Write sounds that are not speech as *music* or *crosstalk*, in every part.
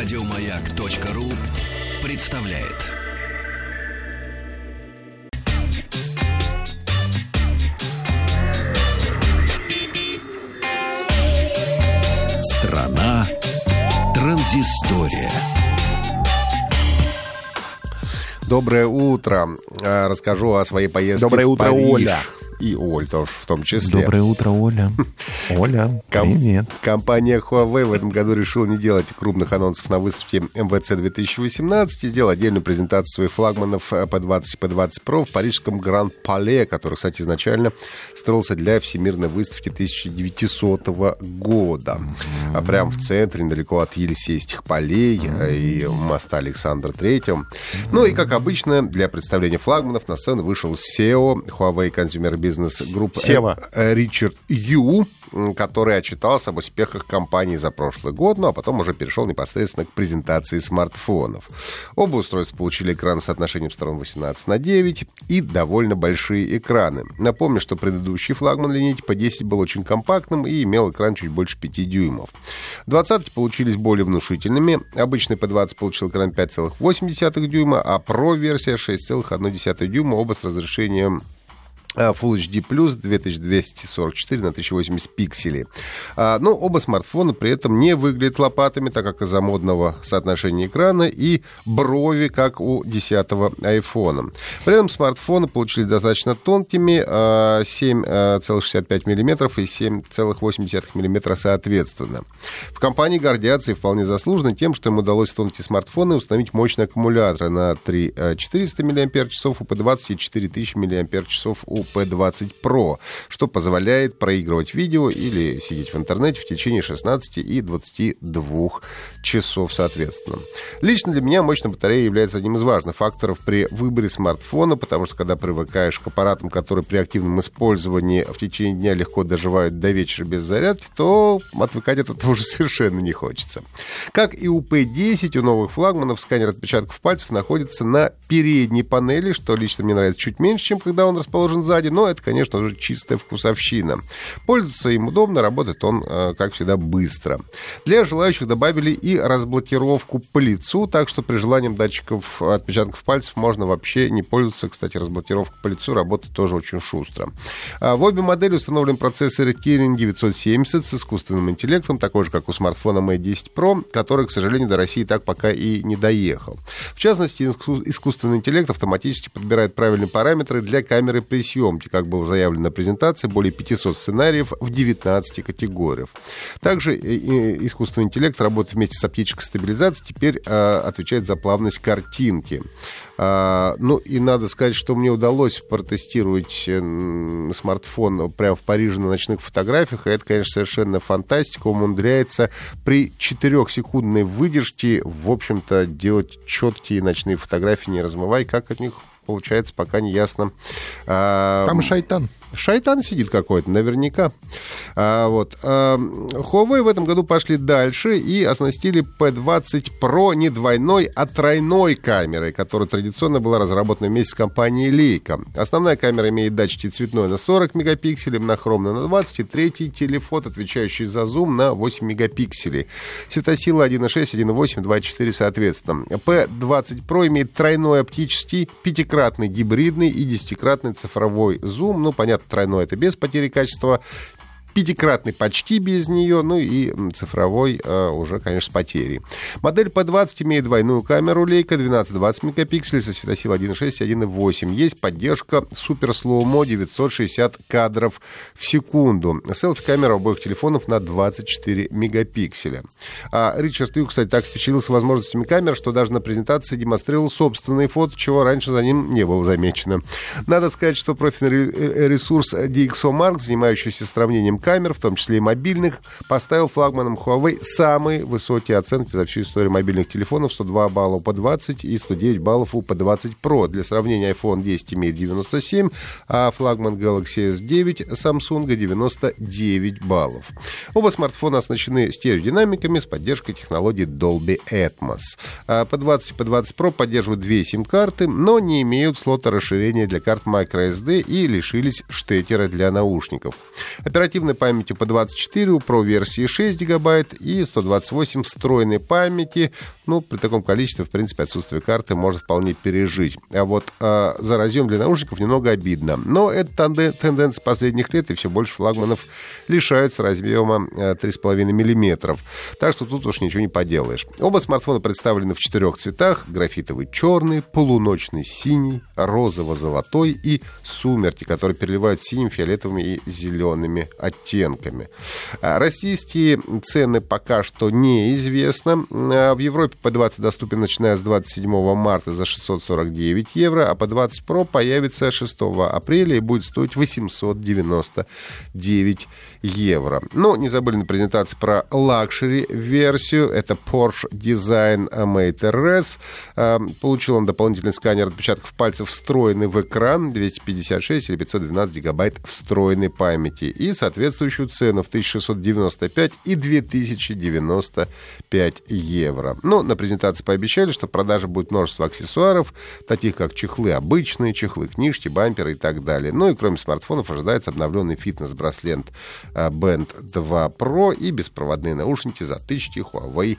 Радиомаяк.ру представляет. Страна транзистория. Доброе утро. А, Расскажу о своей поездке Доброе в утро, Париж. Оля. И Оль тоже в том числе. Доброе утро, Оля. *laughs* Оля, Ком- привет. Компания Huawei в этом году решила не делать крупных анонсов на выставке МВЦ 2018 и сделала отдельную презентацию своих флагманов э, P20 и P20 Pro в парижском Гранд-Пале, который, кстати, изначально строился для Всемирной выставки 1900 года. А прямо в центре, недалеко от Елисейских полей э, и моста Александра Третьего. Ну и, как обычно, для представления флагманов на сцену вышел SEO Huawei Consumer Business Group Сева. э, Ричард Ю, который отчитался об успехах компании за прошлый год, ну а потом уже перешел непосредственно к презентации смартфонов. Оба устройства получили экран с соотношением сторон 18 на 9 и довольно большие экраны. Напомню, что предыдущий флагман линейки P10 был очень компактным и имел экран чуть больше 5 дюймов. Двадцатки получились более внушительными. Обычный P20 получил экран 5,8 дюйма, а Pro версия 6,1 дюйма, оба с разрешением Full HD Plus 2244 на 1080 пикселей. А, но оба смартфона при этом не выглядят лопатами, так как из-за модного соотношения экрана и брови, как у 10-го айфона. При этом смартфоны получились достаточно тонкими, а, 7,65 мм и 7,8 мм соответственно. В компании гордятся и вполне заслуженно тем, что им удалось в тонкие смартфоны установить мощные аккумуляторы на 3400 мАч у P20 и 4000 мАч у P20 Pro, что позволяет проигрывать видео или сидеть в интернете в течение 16 и 22 часов соответственно. Лично для меня мощная батарея является одним из важных факторов при выборе смартфона, потому что когда привыкаешь к аппаратам, которые при активном использовании в течение дня легко доживают до вечера без зарядки, то отвыкать от этого уже *laughs* совершенно не хочется. Как и у P10, у новых флагманов сканер отпечатков пальцев находится на передней панели, что лично мне нравится чуть меньше, чем когда он расположен сзади, но это, конечно же, чистая вкусовщина. Пользоваться им удобно, работает он, э, как всегда, быстро. Для желающих добавили и разблокировку по лицу, так что при желании датчиков отпечатков пальцев можно вообще не пользоваться. Кстати, разблокировка по лицу работает тоже очень шустро. А В обе модели установлен процессор Kirin 970 с искусственным интеллектом, такой же, как у смартфона Mate 10 Pro, который, к сожалению, до России так пока и не доехал. В частности, иску- искусственный интеллект автоматически подбирает правильные параметры для камеры при съемке, как было заявлено на презентации, более 500 сценариев в 19 категориях. Также искусственный интеллект работает вместе с оптической стабилизацией, теперь э, отвечает за плавность картинки. А, ну и надо сказать, что мне удалось протестировать э, смартфон прямо в Париже на ночных фотографиях. И это, конечно, совершенно фантастика. Умудряется при 4-секундной выдержке, в общем-то, делать четкие ночные фотографии, не размывая. Как от них получается, пока не ясно. А, Там шайтан. Шайтан сидит какой-то, наверняка. А, вот. А, Huawei в этом году пошли дальше и оснастили P20 Pro не двойной, а тройной камерой, которая традиционно была разработана вместе с компанией Leica. Основная камера имеет датчики цветной на 40 мегапикселей, монохромная на 20, и третий телефот, отвечающий за зум, на 8 мегапикселей. Светосила 1.6, 1.8, 2.4 соответственно. P20 Pro имеет тройной оптический, пятикратный гибридный и десятикратный цифровой зум. Ну, понятно, тройной это без потери качества. Пятикратный почти без нее, ну и цифровой э, уже, конечно, с потерей. Модель P20 имеет двойную камеру Leica 12-20 мегапикселей со светосилой 1.6 и 1.8. Есть поддержка Slow Mo 960 кадров в секунду. Селфи-камера обоих телефонов на 24 мегапикселя. А Ричард Ю, кстати, так впечатлился возможностями камер, что даже на презентации демонстрировал собственные фото, чего раньше за ним не было замечено. Надо сказать, что профильный ре- ресурс DxOMark, занимающийся сравнением камер, в том числе и мобильных, поставил флагманом Huawei самые высокие оценки за всю историю мобильных телефонов. 102 балла у P20 и 109 баллов у P20 Pro. Для сравнения, iPhone 10 имеет 97, а флагман Galaxy S9 Samsung 99 баллов. Оба смартфона оснащены стереодинамиками с поддержкой технологии Dolby Atmos. А P20 и P20 Pro поддерживают две сим-карты, но не имеют слота расширения для карт microSD и лишились штекера для наушников. Оперативная оперативной памяти по 24, у Pro версии 6 гигабайт и 128 встроенной памяти. Ну, при таком количестве, в принципе, отсутствие карты может вполне пережить. А вот э, за разъем для наушников немного обидно. Но это тенденция последних лет, и все больше флагманов лишаются разъема 3,5 мм. Так что тут уж ничего не поделаешь. Оба смартфона представлены в четырех цветах. Графитовый черный, полуночный синий, розово-золотой и сумерки, которые переливают синим, фиолетовыми и зелеными оттенками. А российские цены пока что неизвестно. А в Европе по 20 доступен начиная с 27 марта за 649 евро, а по 20 Pro появится 6 апреля и будет стоить 899 евро. Но не забыли на презентации про luxury-версию. Это Porsche Design Mate RS. А, получил он дополнительный сканер отпечатков пальцев, встроенный в экран, 256 или 512 гигабайт встроенной памяти. И соответствующую цену в 1695 и 2095 евро. Но на презентации пообещали, что в продаже будет множество аксессуаров, таких как чехлы обычные, чехлы книжки, бамперы и так далее. Ну и кроме смартфонов ожидается обновленный фитнес-браслет а, Band 2 Pro и беспроводные наушники затычки Huawei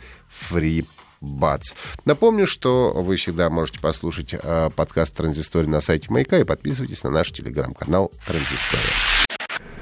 Free Бац. Напомню, что вы всегда можете послушать э, подкаст «Транзистория» на сайте Маяка и подписывайтесь на наш телеграм-канал «Транзистория».